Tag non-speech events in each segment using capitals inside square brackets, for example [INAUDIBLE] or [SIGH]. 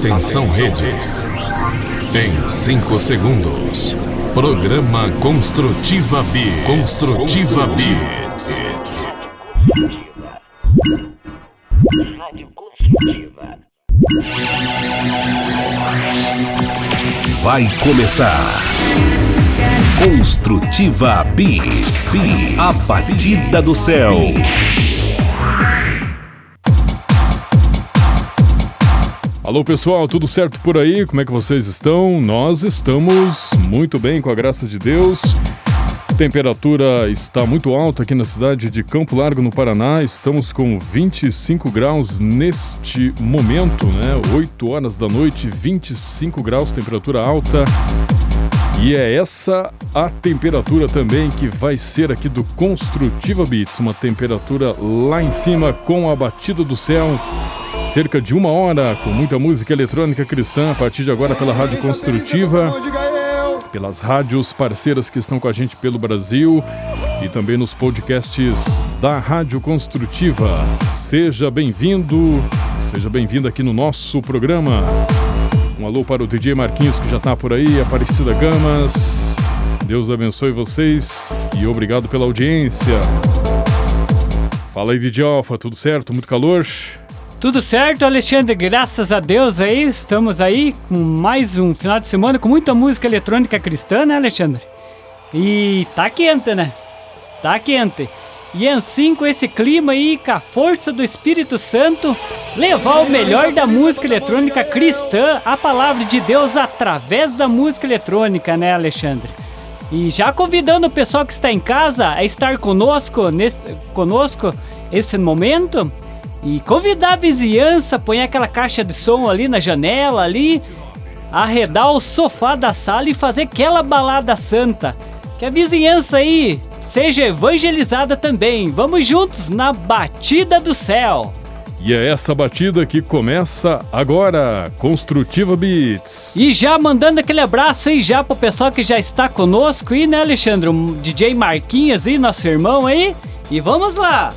Atenção rede. Em 5 segundos. Programa Construtiva B. Construtiva B. Vai começar. Construtiva B. A batida do céu. Alô pessoal, tudo certo por aí? Como é que vocês estão? Nós estamos muito bem, com a graça de Deus. Temperatura está muito alta aqui na cidade de Campo Largo, no Paraná. Estamos com 25 graus neste momento, né? 8 horas da noite, 25 graus, temperatura alta. E é essa a temperatura também que vai ser aqui do Construtiva Beats, uma temperatura lá em cima com a batida do céu cerca de uma hora com muita música eletrônica cristã a partir de agora pela Rádio Construtiva, pelas rádios parceiras que estão com a gente pelo Brasil e também nos podcasts da Rádio Construtiva. Seja bem-vindo, seja bem-vindo aqui no nosso programa. Um alô para o DJ Marquinhos que já está por aí, Aparecida Gamas. Deus abençoe vocês e obrigado pela audiência. Fala aí, DJ tudo certo? Muito calor? Tudo certo, Alexandre? Graças a Deus aí, estamos aí com mais um final de semana com muita música eletrônica cristã, né, Alexandre? E tá quente, né? Tá quente. E assim, com esse clima aí, com a força do Espírito Santo, levar o melhor da música eletrônica cristã, a palavra de Deus através da música eletrônica, né, Alexandre? E já convidando o pessoal que está em casa a estar conosco nesse conosco esse momento e convidar a vizinhança, põe aquela caixa de som ali na janela ali, arredar o sofá da sala e fazer aquela balada santa. Que a vizinhança aí seja evangelizada também. Vamos juntos na batida do céu. E é essa batida que começa agora, Construtiva Beats. E já mandando aquele abraço aí já pro pessoal que já está conosco aí, né, Alexandre? O DJ Marquinhos aí, nosso irmão aí. E vamos lá!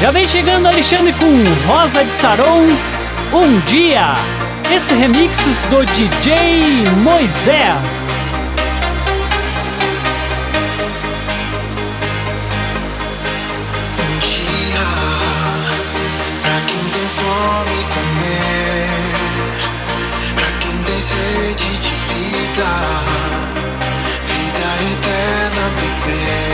Já vem chegando Alexandre com Rosa de Saron, Um Dia. Esse remix do DJ Moisés. Um dia pra quem tem fome comer, pra quem tem sede de vida, vida eterna beber.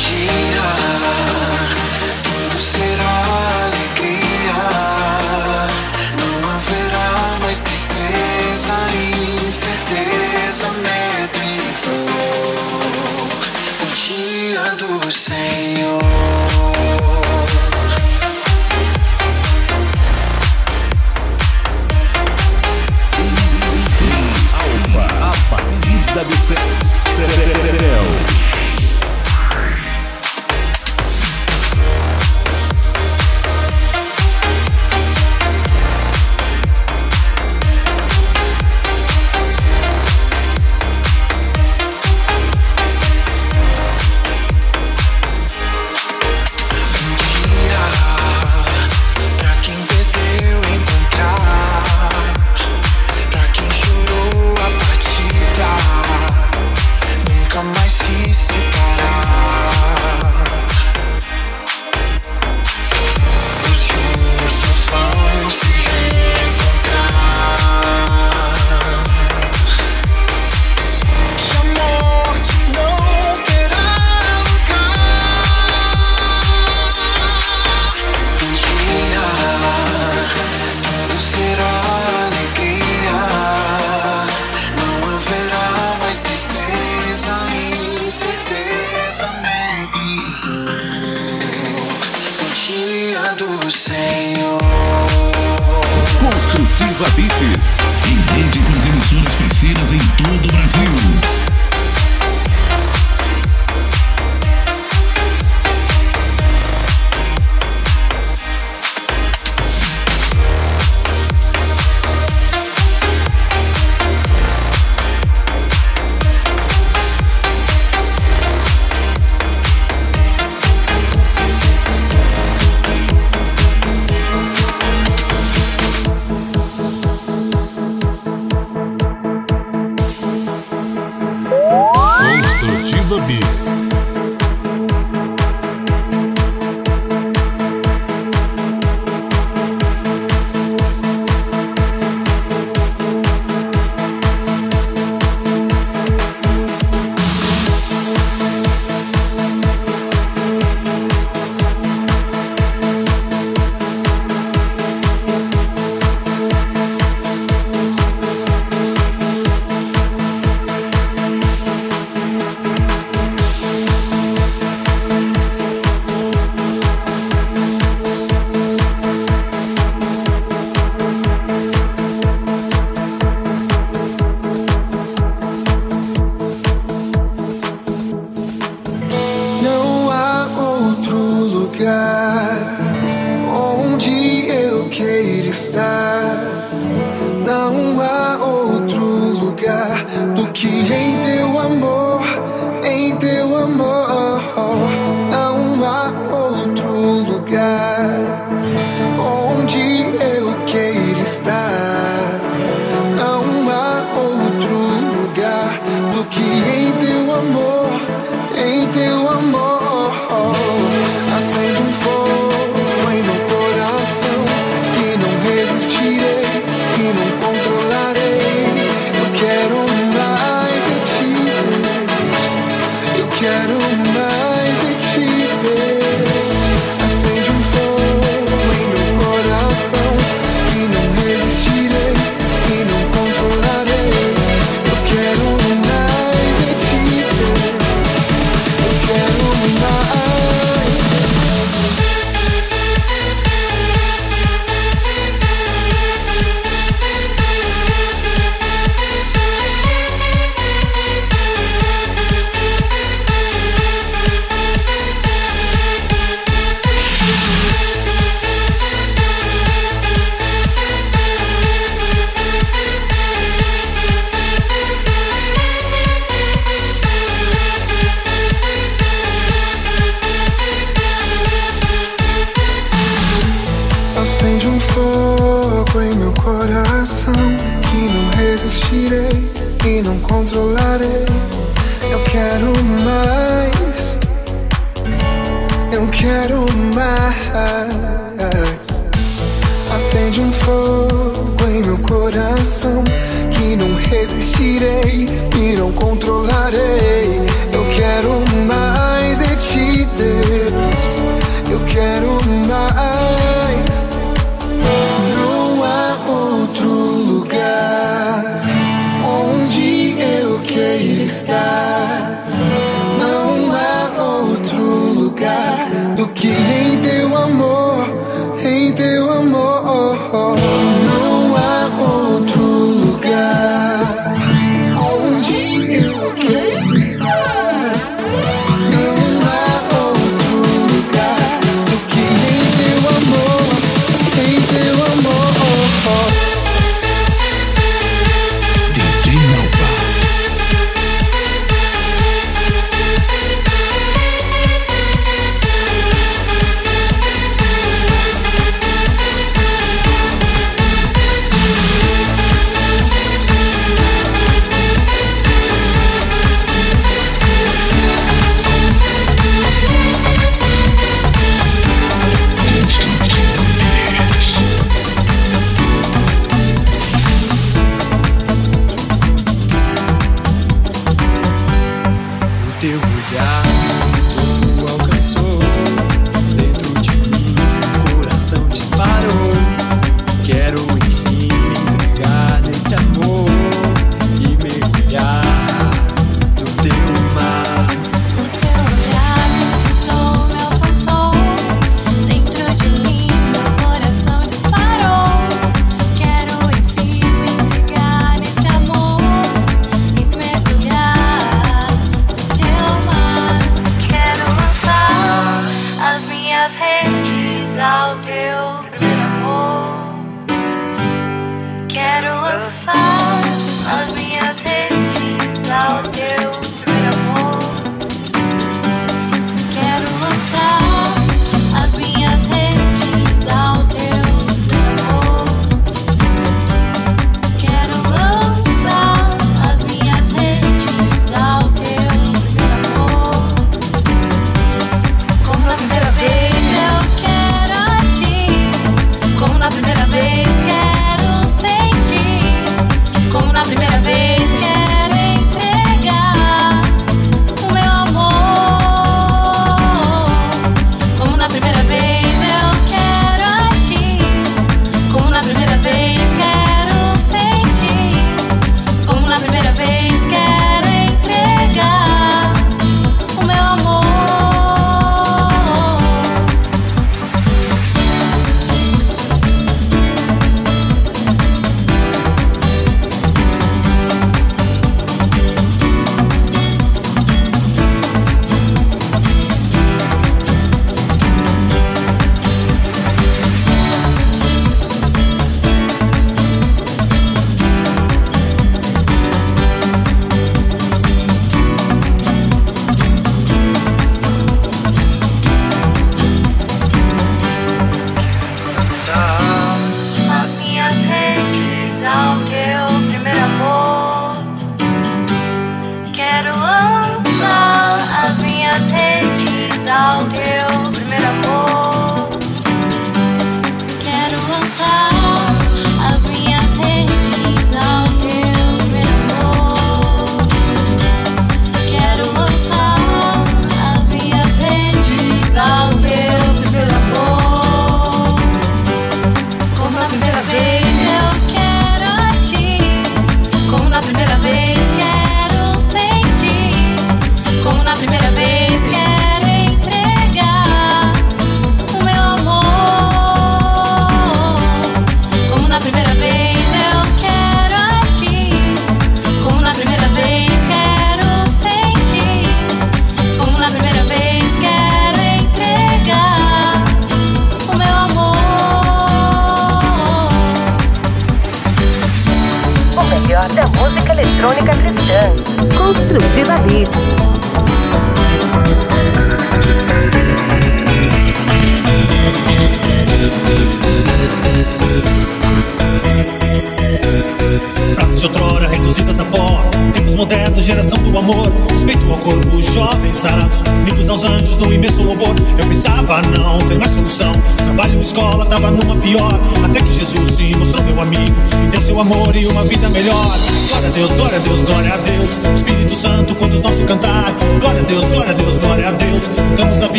imaginar. Tudo será.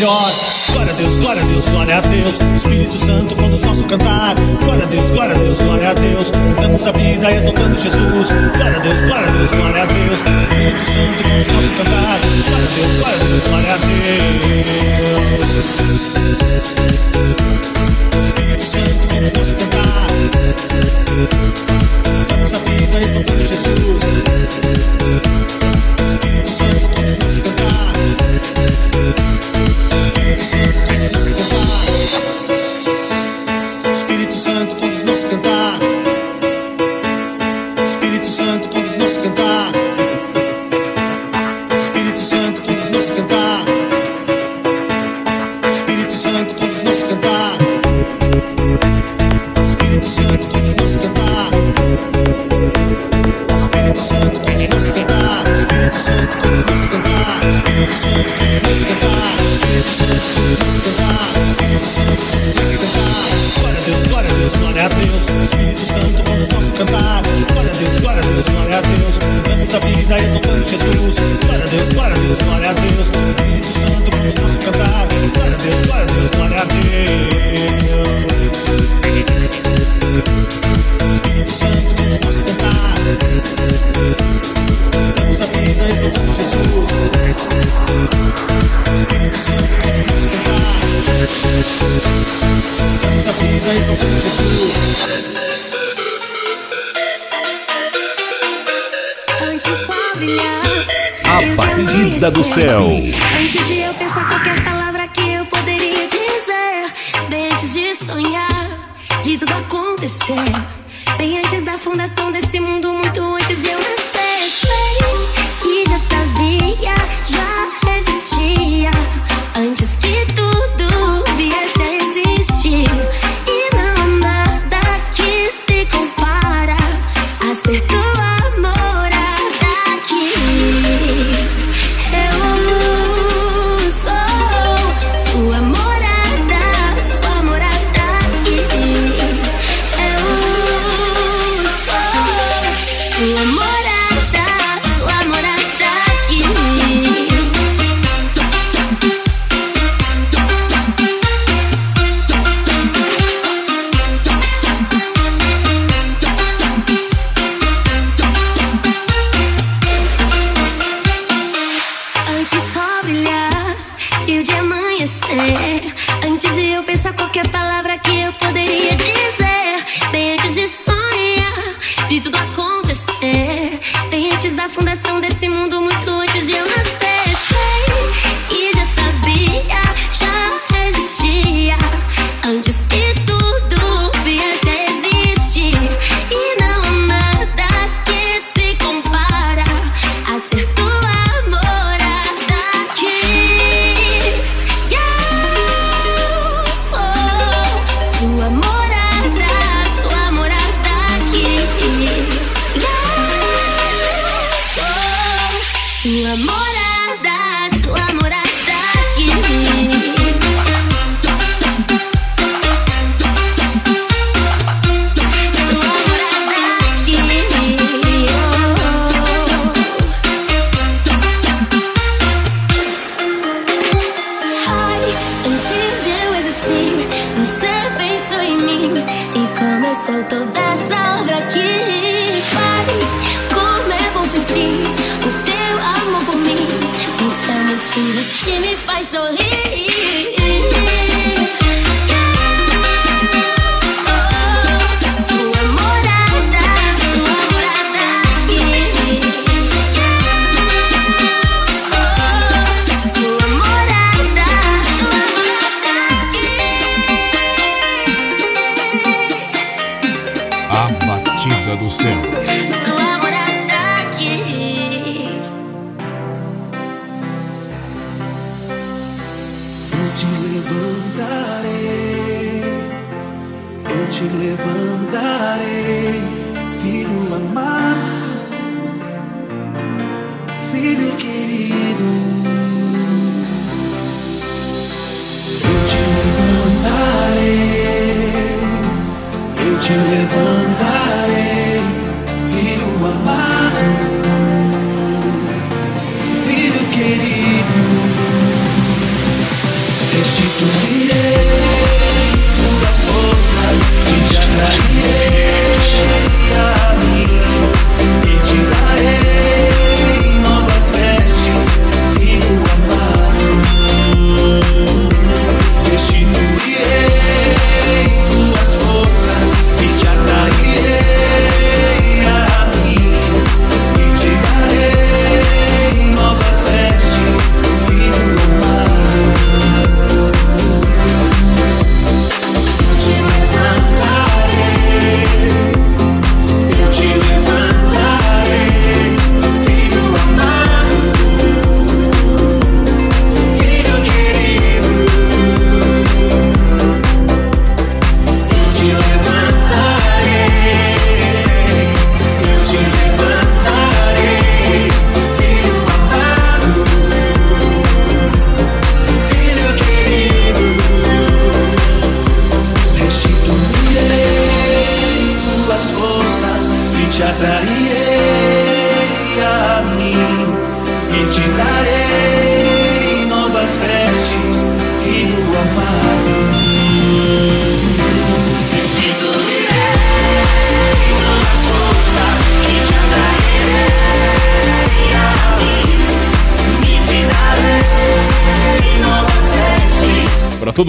melhor. Glória a Deus, glória a Deus, glória a Deus. Espírito Santo conduz nosso cantar. Glória a Deus, glória a Deus, glória a Deus. Cantamos a vida exaltando Jesus. Glória a Deus, glória a Deus, glória a Deus.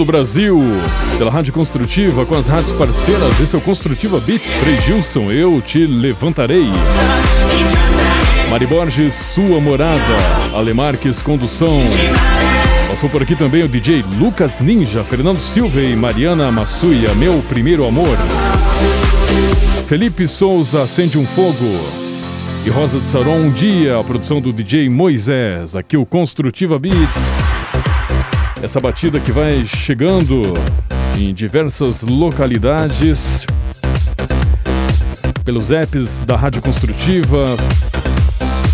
Todo o Brasil, pela Rádio Construtiva, com as rádios parceiras, esse é o Construtiva Beats, Frei Gilson, eu te levantarei. Mari Borges, sua morada, Alemarques, condução. Passou por aqui também o DJ Lucas Ninja, Fernando Silva e Mariana Massuia, meu primeiro amor. Felipe Souza, acende um fogo. E Rosa de Saron, um dia, a produção do DJ Moisés, aqui o Construtiva Beats. Essa batida que vai chegando em diversas localidades, pelos apps da Rádio Construtiva,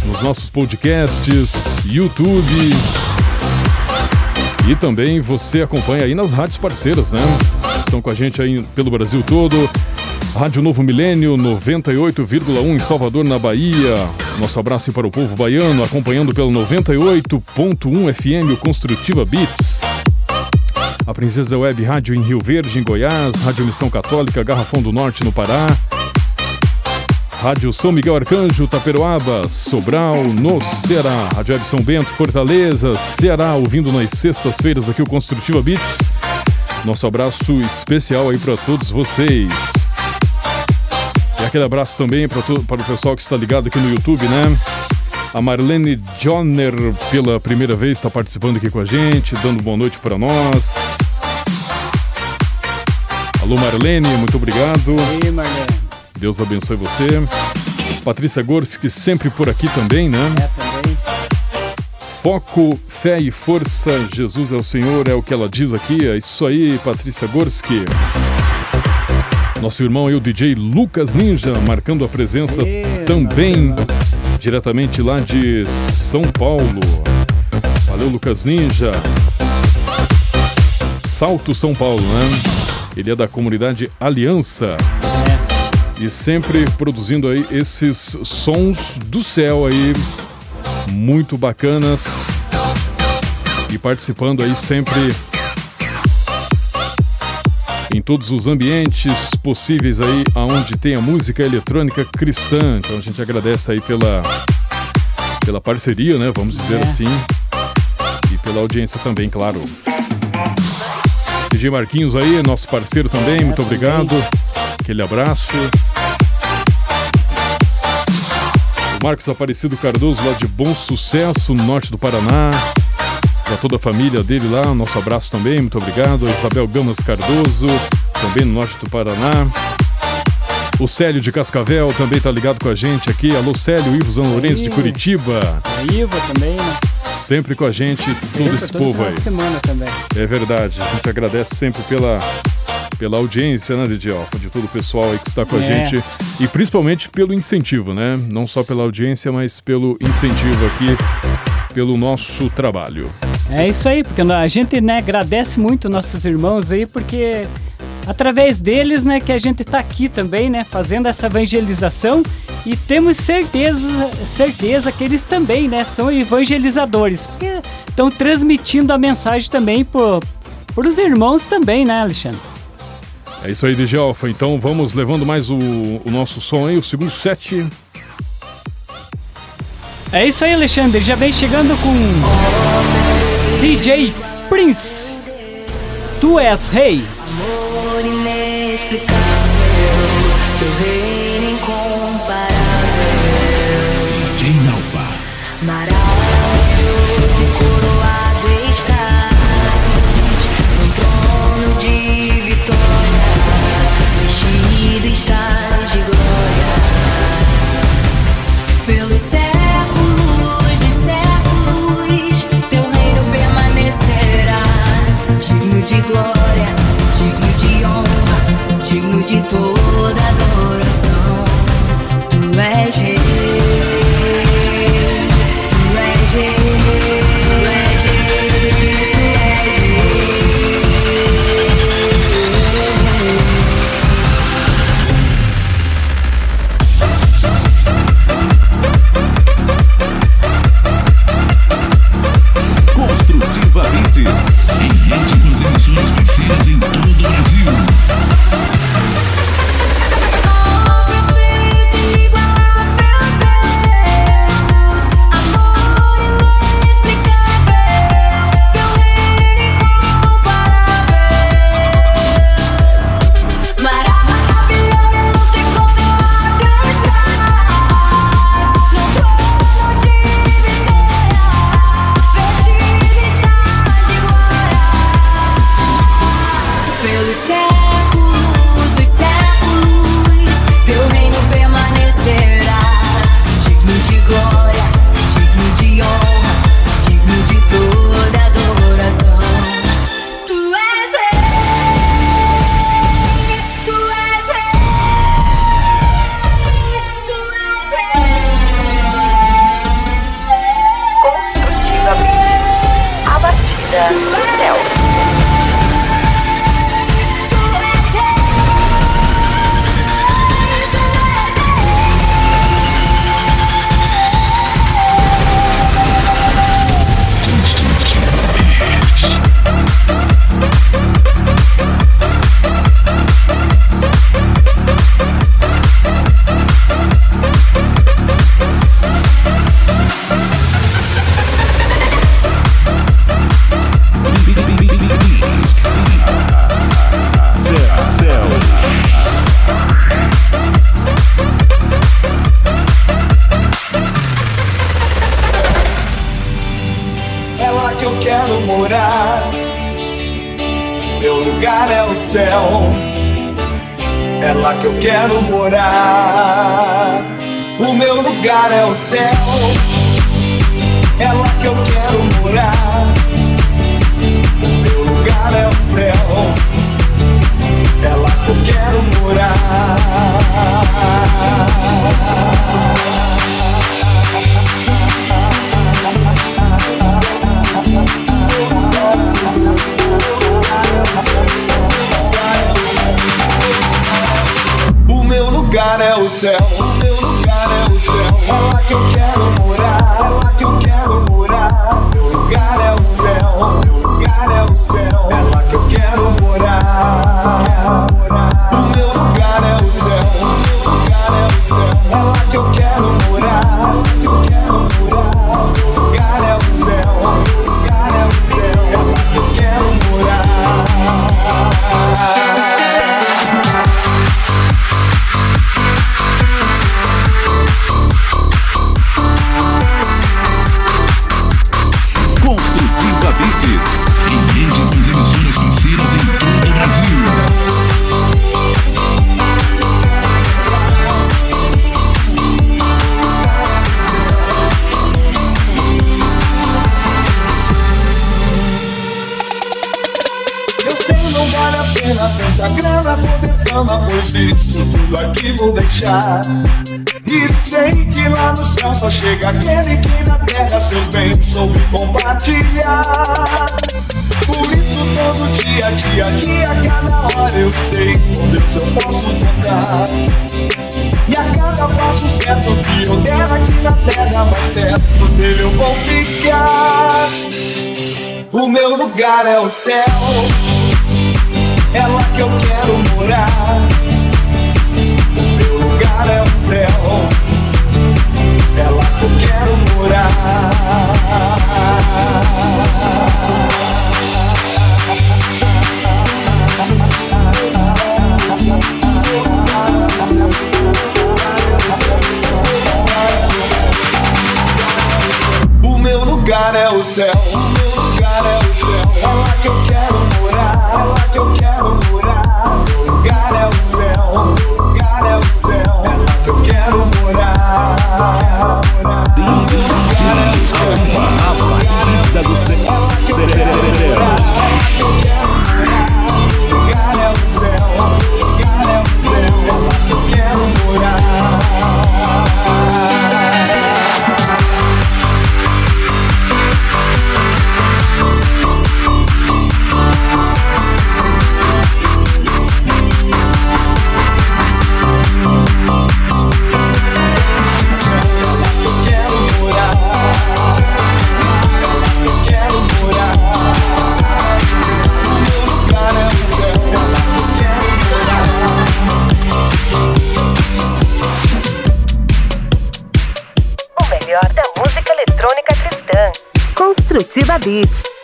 nos nossos podcasts, YouTube. E também você acompanha aí nas rádios parceiras, né? Estão com a gente aí pelo Brasil todo. Rádio Novo Milênio 98,1 em Salvador, na Bahia. Nosso abraço para o povo baiano, acompanhando pelo 98.1 FM o Construtiva Beats. A Princesa Web Rádio em Rio Verde, em Goiás. Rádio Missão Católica, Garrafão do Norte, no Pará. Rádio São Miguel Arcanjo, Taperoaba, Sobral, no Ceará. Rádio Web São Bento, Fortaleza, Ceará, ouvindo nas sextas-feiras aqui o Construtiva Beats. Nosso abraço especial aí para todos vocês. E aquele abraço também para para o pessoal que está ligado aqui no YouTube, né? A Marlene Jonner, pela primeira vez, está participando aqui com a gente, dando boa noite para nós. Alô, Marlene, muito obrigado. Aí, Marlene. Deus abençoe você. Patrícia Gorski, sempre por aqui também, né? É, também. Foco, fé e força, Jesus é o Senhor, é o que ela diz aqui. É isso aí, Patrícia Gorski. Nosso irmão aí, o DJ Lucas Ninja, marcando a presença também diretamente lá de São Paulo. Valeu, Lucas Ninja. Salto São Paulo, né? Ele é da comunidade Aliança. E sempre produzindo aí esses sons do céu aí, muito bacanas. E participando aí sempre todos os ambientes possíveis aí aonde tem a música eletrônica cristã. Então a gente agradece aí pela, pela parceria, né? Vamos dizer É. assim. E pela audiência também, claro. DJ Marquinhos aí, nosso parceiro também, muito também. obrigado. Aquele abraço. O Marcos Aparecido Cardoso, lá de Bom Sucesso, no norte do Paraná. Para toda a família dele lá, nosso abraço também, muito obrigado. A Isabel Gamas Cardoso, também no norte do Paraná. O Célio de Cascavel também tá ligado com a gente aqui. Alô, Célio, Ivo Zan Lourenço de. Curitiba. A Iva também, né? Sempre com a gente, todo esse todo povo aí. semana também. É verdade, a gente agradece sempre pela, pela audiência, né, Lidialfa, de todo o pessoal aí que está com a É. gente. E principalmente pelo incentivo, né? Não só pela audiência, mas pelo incentivo aqui, pelo nosso trabalho. É isso aí, porque a gente né, agradece muito nossos irmãos aí, porque através deles né, que a gente está aqui também, né, fazendo essa evangelização e temos certeza, certeza que eles também né, são evangelizadores, porque estão transmitindo a mensagem também para os irmãos também, né, Alexandre? É isso aí, Lidialfa. Então vamos levando mais o, o nosso som aí, o segundo set. É isso aí, Alexandre, já vem chegando com DJ Prince. Tu és rei. Amor inexplicável, E a cada passo certo que eu der aqui na terra Mais perto dele eu vou ficar. O meu lugar é o céu. É lá que eu quero morar. O meu lugar é o céu. É lá que eu quero morar. o céu, lugar é o céu. Beats.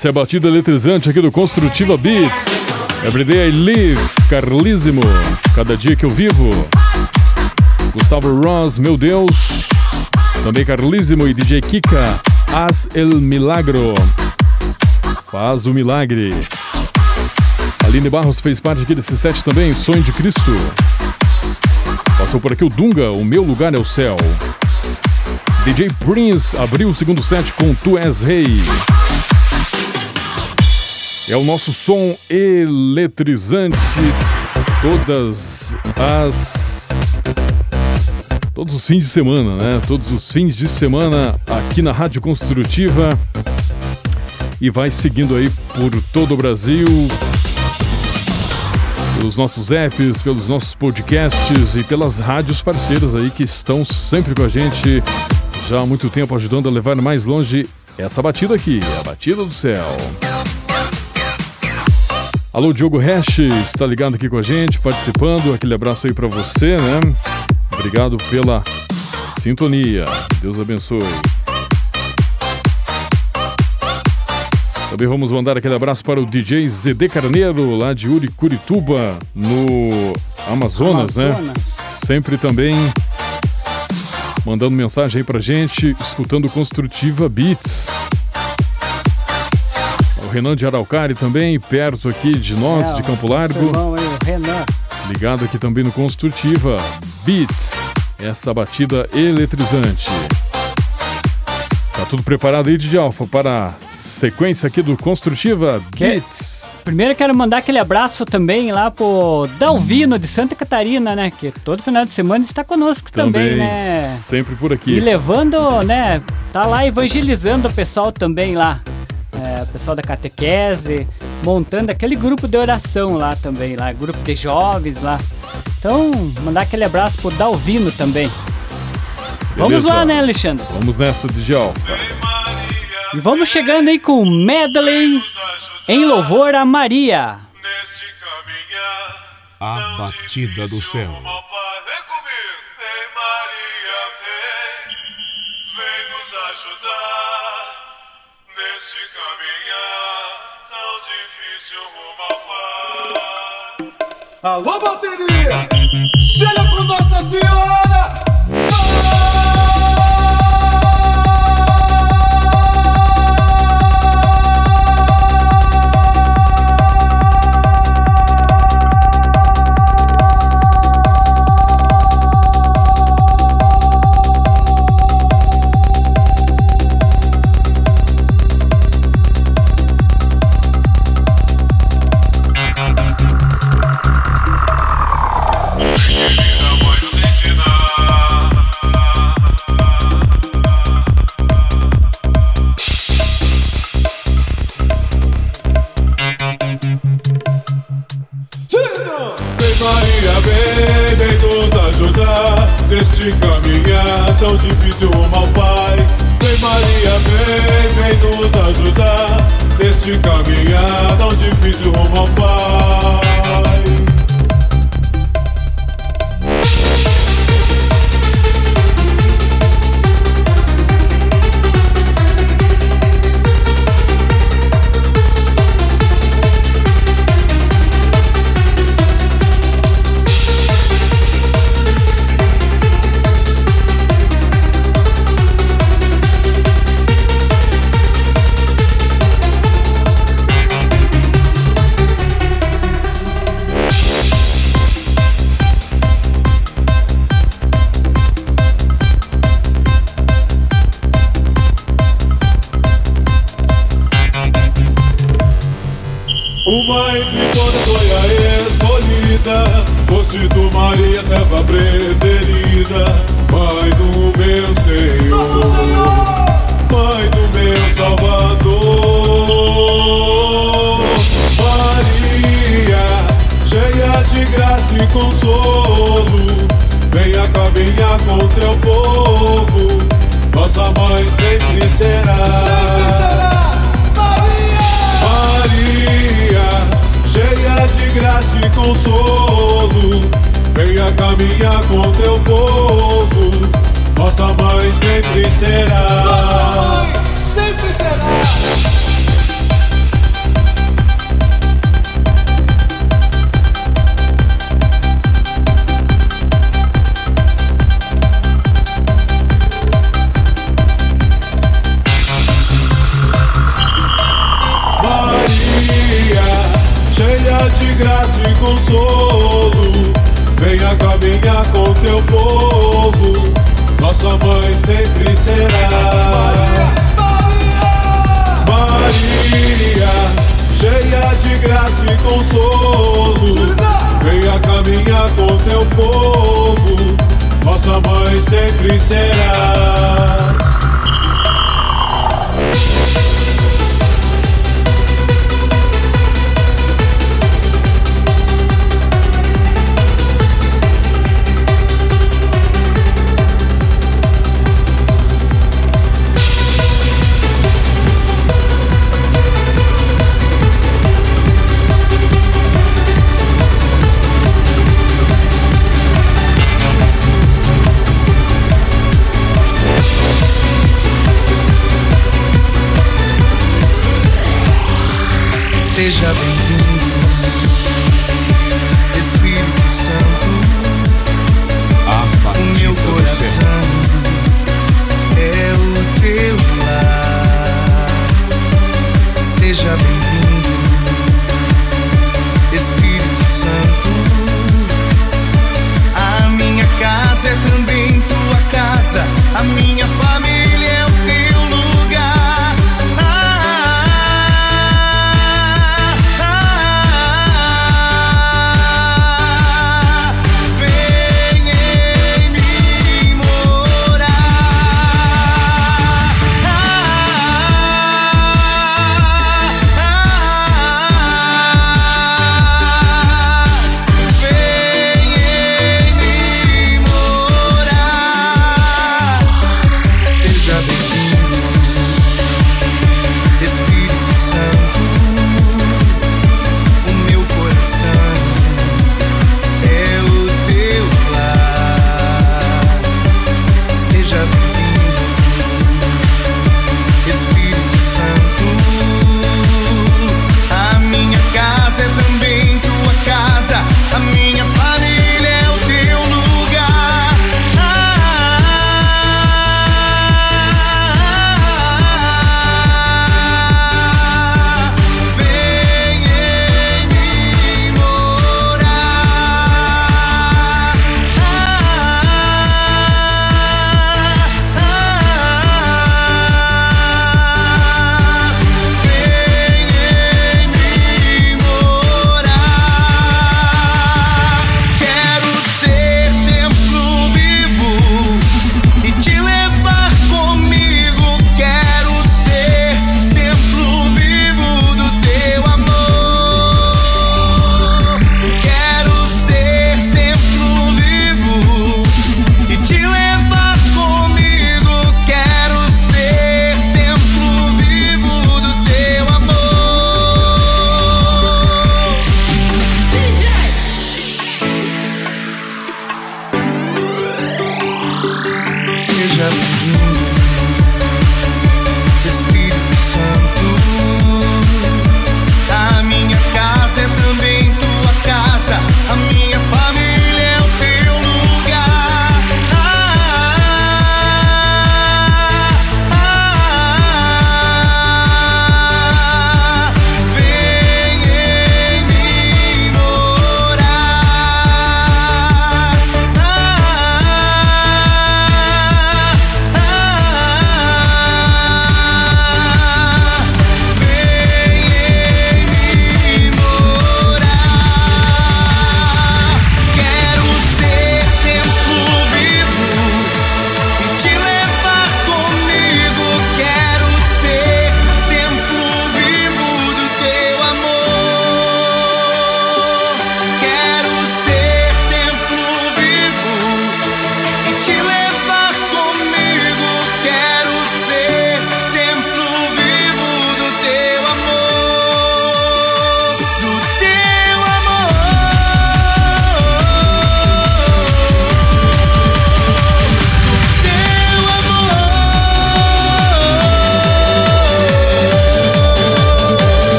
Essa é a batida eletrizante aqui do Construtiva Beats. Everyday I Live, Carlísimo. Cada dia que eu vivo. Gustavo Ross, meu Deus. Também Carlísimo e DJ Kika. Haz el Milagro. Faz o milagre. Aline Barros fez parte aqui desse set também, Sonho de Cristo. Passou por aqui o Dunga, O Meu Lugar é o Céu. DJ Prince abriu o segundo set com Tu És Rei. É o nosso som eletrizante todas as todos os fins de semana, né? Todos os fins de semana aqui na Rádio Construtiva e vai seguindo aí por todo o Brasil, pelos nossos apps, pelos nossos podcasts e pelas rádios parceiras aí que estão sempre com a gente já há muito tempo ajudando a levar mais longe essa batida aqui, a batida do céu. Alô, Diogo Hash, está ligado aqui com a gente, participando. Aquele abraço aí para você, né? Obrigado pela sintonia. Deus abençoe. Também vamos mandar aquele abraço para o DJ ZD Carneiro, lá de Uricurituba, no Amazonas, né? Amazonas. Sempre também mandando mensagem aí pra gente, escutando Construtiva Beats. O Renan de Araucari também, perto aqui de nós, É, de Campo Largo. irmão aí, Renan. Ligado aqui também no Construtiva Beats. Essa batida eletrizante. Tá tudo preparado aí, DJ Alfa, para a sequência aqui do Construtiva Que- Beats. Primeiro eu quero mandar aquele abraço também lá pro Dalvino de Santa Catarina, né? Que todo final de semana está conosco também, né? sempre por aqui. E levando, né? Tá lá evangelizando o pessoal também lá. É, o pessoal da catequese, montando aquele grupo de oração lá também, lá, grupo de jovens lá. Então, mandar aquele abraço pro Dalvino também. Vamos Beleza? lá, né, Alexandre? Vamos nessa, DJ Alfa. E vamos chegando aí com o medley em louvor a Maria. A batida do céu. Alô, bateria! Chega com Nossa Senhora! Ajudar Neste caminhar tão difícil rumo ao Pai Vem Maria, vem, vem nos ajudar Neste caminhar tão difícil Seja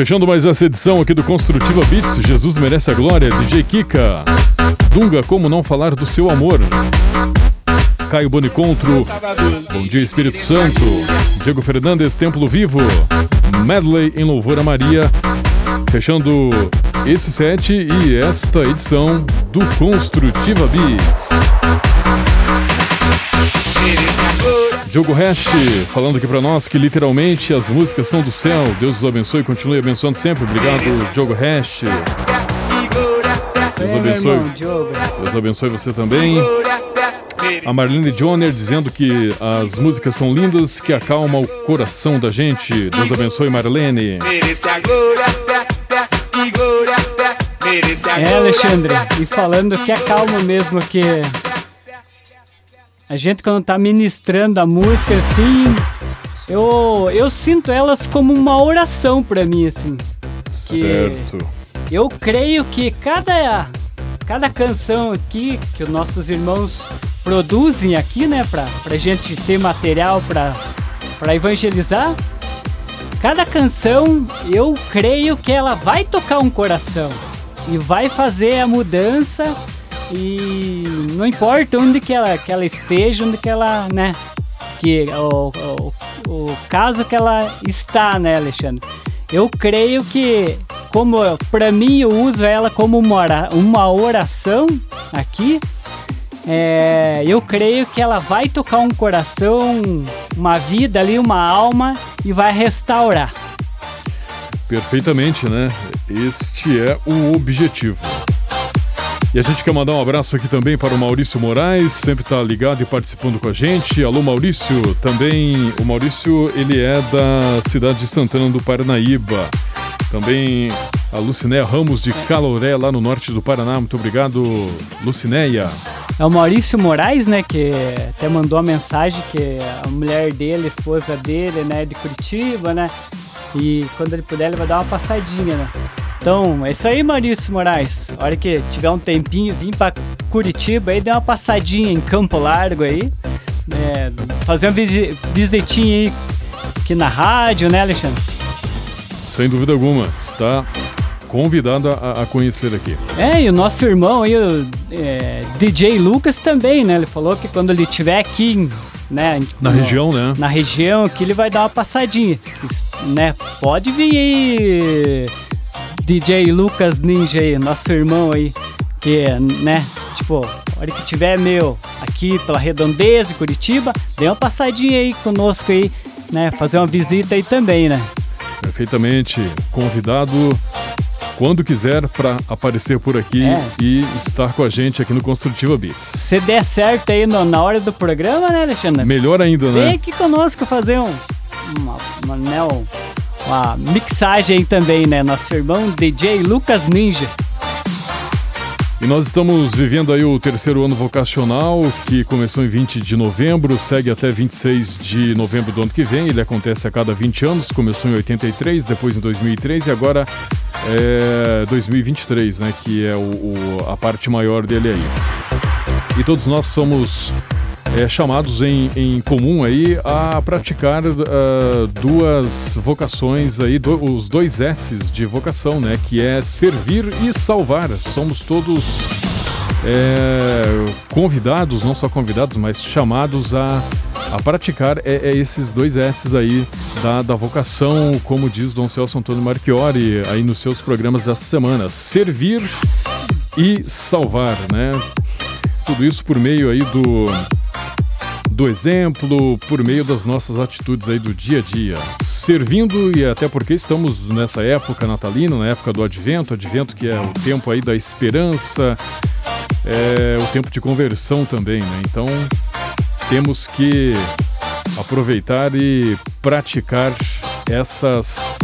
Fechando mais essa edição aqui do Construtiva Beats, Jesus merece a glória, DJ Kika. Dunga, como não falar do seu amor? Caio Bonicontro, Bom Dia Espírito Santo, Diego Fernandes, Templo Vivo, Medley em Louvor a Maria, fechando esse set e esta edição do Construtiva Beats. Diogo Hash falando aqui pra nós que literalmente as músicas são do céu. Deus os abençoe e continue abençoando sempre. Obrigado, Diogo Hash. Deus abençoe. Deus abençoe você também. A Marlene Joner dizendo que as músicas são lindas, que acalma o coração da gente. Deus abençoe, Marlene. É. Alexandre, e falando que é calma mesmo, que a gente quando tá ministrando a música assim, eu, eu sinto elas como uma oração pra mim, assim. Certo. Eu creio que cada, cada canção aqui que os nossos irmãos produzem aqui, né, pra, pra gente ter material pra, pra evangelizar, cada canção eu creio que ela vai tocar um coração e vai fazer a mudança e não importa onde que ela, que ela esteja, onde que ela, né, que o, o, o caso que ela está, né, Alexandre? Eu creio que, como para mim eu uso ela como uma, uma oração aqui, é, eu creio que ela vai tocar um coração, uma vida ali, uma alma e vai restaurar. Perfeitamente, né? Este é o objetivo. E a gente quer mandar um abraço aqui também para o Maurício Moraes, sempre está ligado e participando com a gente. Alô, Maurício. Também o Maurício, ele é da cidade de Santana do Paranaíba. Também a Lucinéia Ramos de Caloré, lá no norte do Paraná. Muito obrigado, Lucinéia. É o Maurício Moraes, né, que até mandou a mensagem que a mulher dele, a esposa dele, né, é de Curitiba, né, e quando ele puder ele vai dar uma passadinha, né. Então, é isso aí, Maurício Moraes. A hora que tiver um tempinho, vim pra Curitiba aí, dê uma passadinha em Campo Largo aí, né, fazer uma visi- visitinha aí aqui na rádio, né, Alexandre? Sem dúvida alguma, está convidada a, a conhecer aqui. É, e o nosso irmão aí, o é, DJ Lucas também, né? Ele falou que quando ele estiver aqui, em- né? Na no- região, né? Na região aqui ele vai dar uma passadinha, né? Pode vir aí, DJ Lucas Ninja aí, nosso irmão aí, que, né? Tipo, a hora que tiver meu aqui pela Redondeza, Curitiba, dê uma passadinha aí conosco aí, né? Fazer uma visita aí também, né? Perfeitamente convidado quando quiser para aparecer por aqui É. e estar com a gente aqui no Construtiva Beats. Se der certo aí no- na hora do programa, né, Alexandre? Melhor ainda, Vem né? aqui conosco fazer um, uma, uma, né, um- uma mixagem também, né? Nosso irmão DJ Lucas Ninja. E nós estamos vivendo aí o terceiro ano vocacional, que começou em 20 de novembro, segue até 26 de novembro do ano que vem. Ele acontece a cada 20 anos, começou em 83, depois em 2003 e agora é 2023, né? Que é o, o- a parte maior dele aí. E todos nós somos é, chamados em, em comum aí a praticar ah, duas vocações aí, do- os dois S's de vocação, né? Que é servir e salvar. Somos todos é, convidados, não só convidados, mas chamados a, a praticar é, é esses dois S's aí da, da vocação, como diz Dom Celso Antônio Marchiori aí nos seus programas dessa semana. Servir e salvar, né? Tudo isso por meio aí do do exemplo, por meio das nossas atitudes aí do dia a dia, servindo e até porque estamos nessa época natalina, na época do Advento, Advento que é o tempo aí da esperança, é o tempo de conversão também, né? Então temos que aproveitar e praticar essas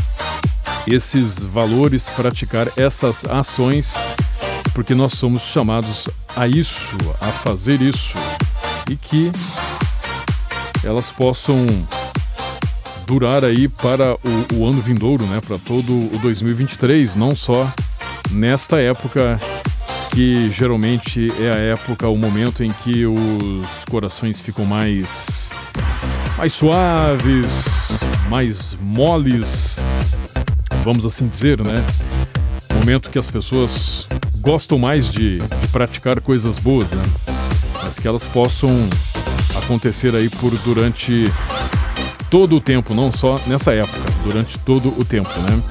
esses valores, praticar essas ações, porque nós somos chamados a isso, a fazer isso e que elas possam durar aí para o, o ano vindouro, né? Para todo o 2023, não só nesta época que geralmente é a época, o momento em que os corações ficam mais mais suaves, mais moles, vamos assim dizer, né? Momento que as pessoas gostam mais de, de praticar coisas boas, né? Mas que elas possam acontecer aí por durante todo o tempo, não só nessa época, durante todo o tempo, né?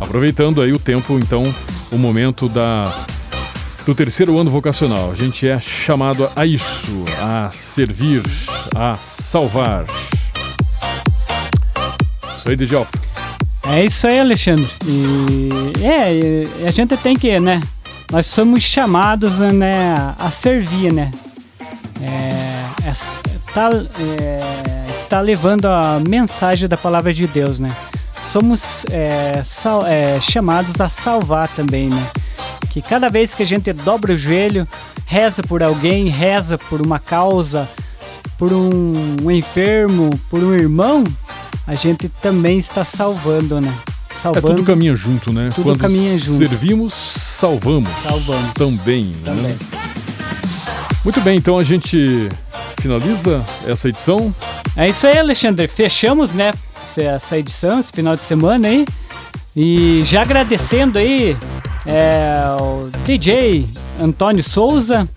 Aproveitando aí o tempo, então, o momento da do terceiro ano vocacional. A gente é chamado a isso, a servir, a salvar. Isso aí, DJ. É isso aí, Alexandre. E é, a gente tem que, né? Nós somos chamados, né, a servir, né? É, é, tá, é, está levando a mensagem da palavra de Deus, né? Somos é, sal- é, chamados a salvar também, né? Que cada vez que a gente dobra o joelho, reza por alguém, reza por uma causa, por um, enfermo, por um irmão, a gente também está salvando, né? É Salvando. tudo caminha junto, né? Tudo Quando caminha junto. servimos, salvamos. Salvamos. Também, né? Também. Muito bem, então a gente finaliza essa edição. É isso aí, Alexandre. Fechamos, né, essa edição, esse final de semana aí. E já agradecendo aí é, o DJ Antônio Souza,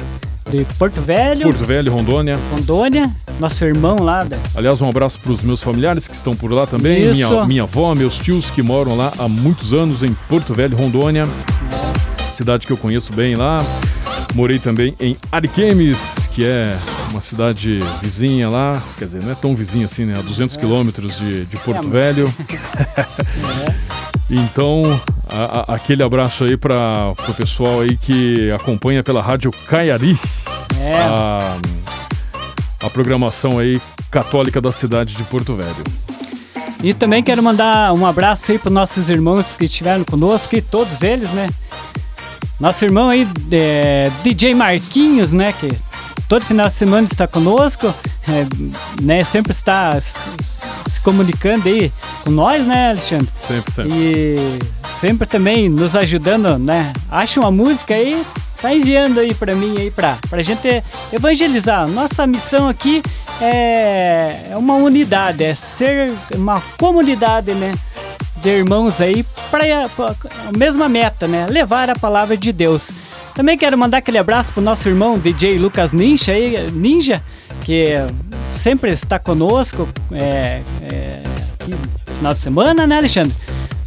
de Porto Velho, Porto Velho, Rondônia. Rondônia, nosso irmão lá da. Aliás, um abraço para os meus familiares que estão por lá também. Isso. Minha, minha avó, meus tios que moram lá há muitos anos em Porto Velho, Rondônia. Cidade que eu conheço bem lá. Morei também em Ariquemes, que é uma cidade vizinha lá. Quer dizer, não é tão vizinha assim, né? A 200 quilômetros de, de Porto Velho. [LAUGHS] Então, a- a- aquele abraço aí para o pessoal aí que acompanha pela Rádio Caiari É. a, a programação aí católica da cidade de Porto Velho. E também quero mandar um abraço aí para nossos irmãos que estiveram conosco, e todos eles, né? Nosso irmão aí, é, DJ Marquinhos, né? Que todo final de semana está conosco, é, né? Sempre está se, comunicando aí com nós, né, Alexandre? Sempre, sempre. E sempre também nos ajudando, né? Acha uma música aí, tá enviando aí pra mim aí pra, pra gente evangelizar. Nossa missão aqui é, é uma unidade, é ser uma comunidade, né? De irmãos aí pra a mesma meta, né? Levar a palavra de Deus. Também quero mandar aquele abraço pro nosso irmão DJ Lucas Ninja aí, Ninja, que sempre está conosco, é, é, no final de semana, né, Alexandre?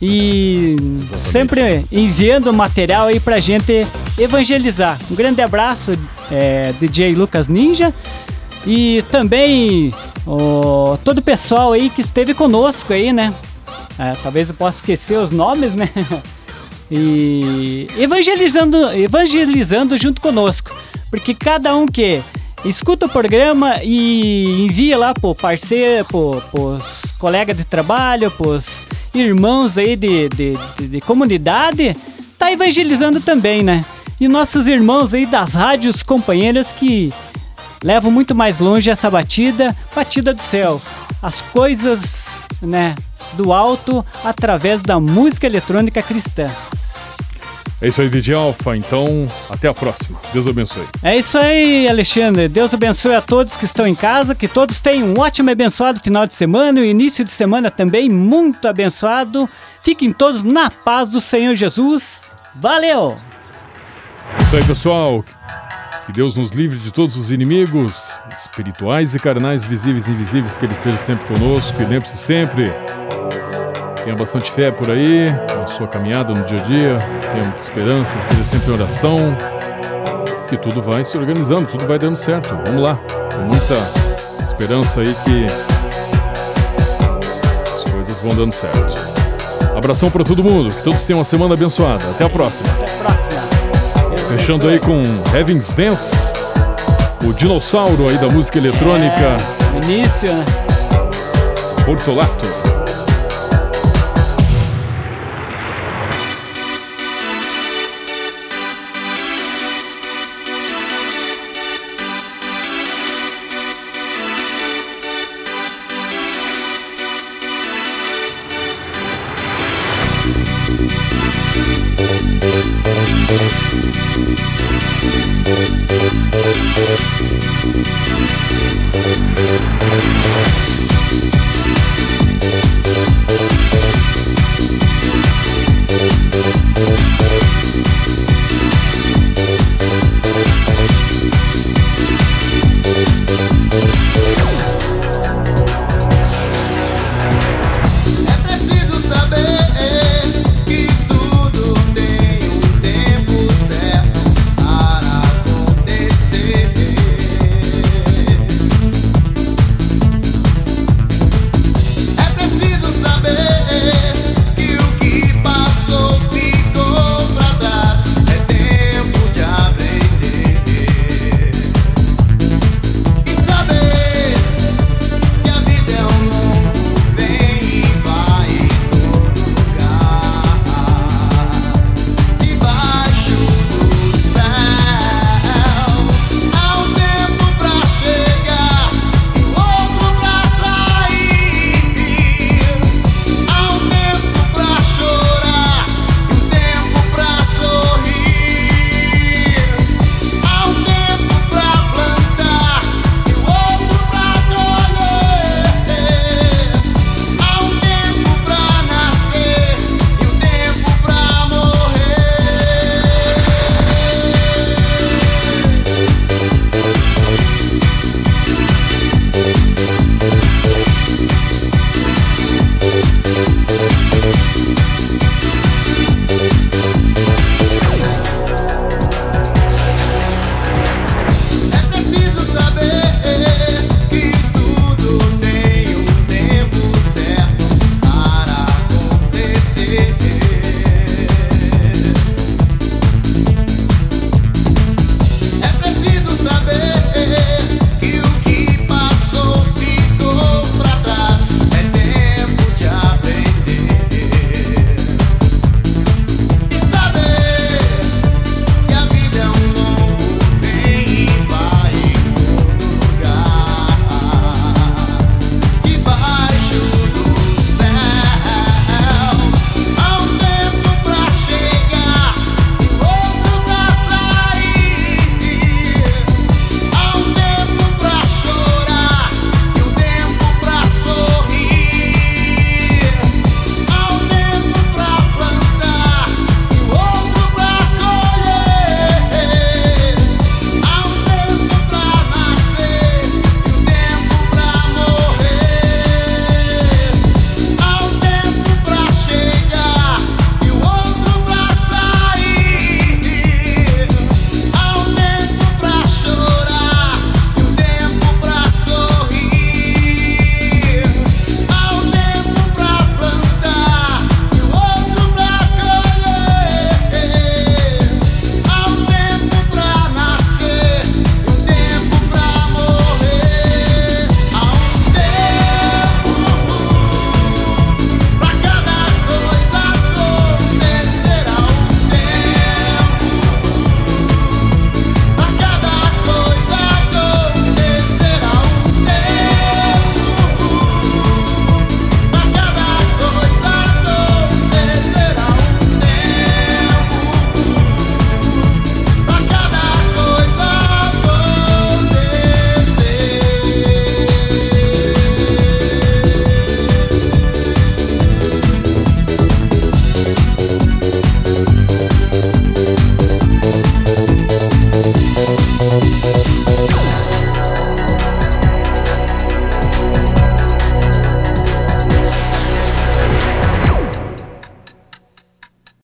E sempre enviando material aí pra gente evangelizar. Um grande abraço, é, DJ Lucas Ninja. E também todo o pessoal aí que esteve conosco aí, né? É, talvez eu possa esquecer os nomes, né? [LAUGHS] e evangelizando, evangelizando junto conosco. Porque cada um que escuta o programa e envia lá pro parceiro, pro, pros colegas de trabalho, pros irmãos aí de, de, de, de comunidade, tá evangelizando também, né? E nossos irmãos aí das rádios companheiras que levam muito mais longe essa batida, batida do céu. As coisas, né, do alto através da música eletrônica cristã. É isso aí, DJ Alfa. Então, até a próxima. Deus abençoe. É isso aí, Alexandre. Deus abençoe a todos que estão em casa, que todos tenham um ótimo e abençoado final de semana e o início de semana também muito abençoado. Fiquem todos na paz do Senhor Jesus. Valeu! É isso aí, pessoal. Que Deus nos livre de todos os inimigos, espirituais e carnais, visíveis e invisíveis, que Ele esteja sempre conosco. E lembre-se sempre, tenha bastante fé por aí, na sua caminhada no dia a dia, tenha muita esperança, seja sempre em oração, que tudo vai se organizando, tudo vai dando certo. Vamos lá, com muita esperança aí que as coisas vão dando certo. Abração para todo mundo, que todos tenham uma semana abençoada. Até a próxima. Até a próxima. Fechando aí com Heaven's Dance, o dinossauro aí da música eletrônica. É, início, né? Portolato.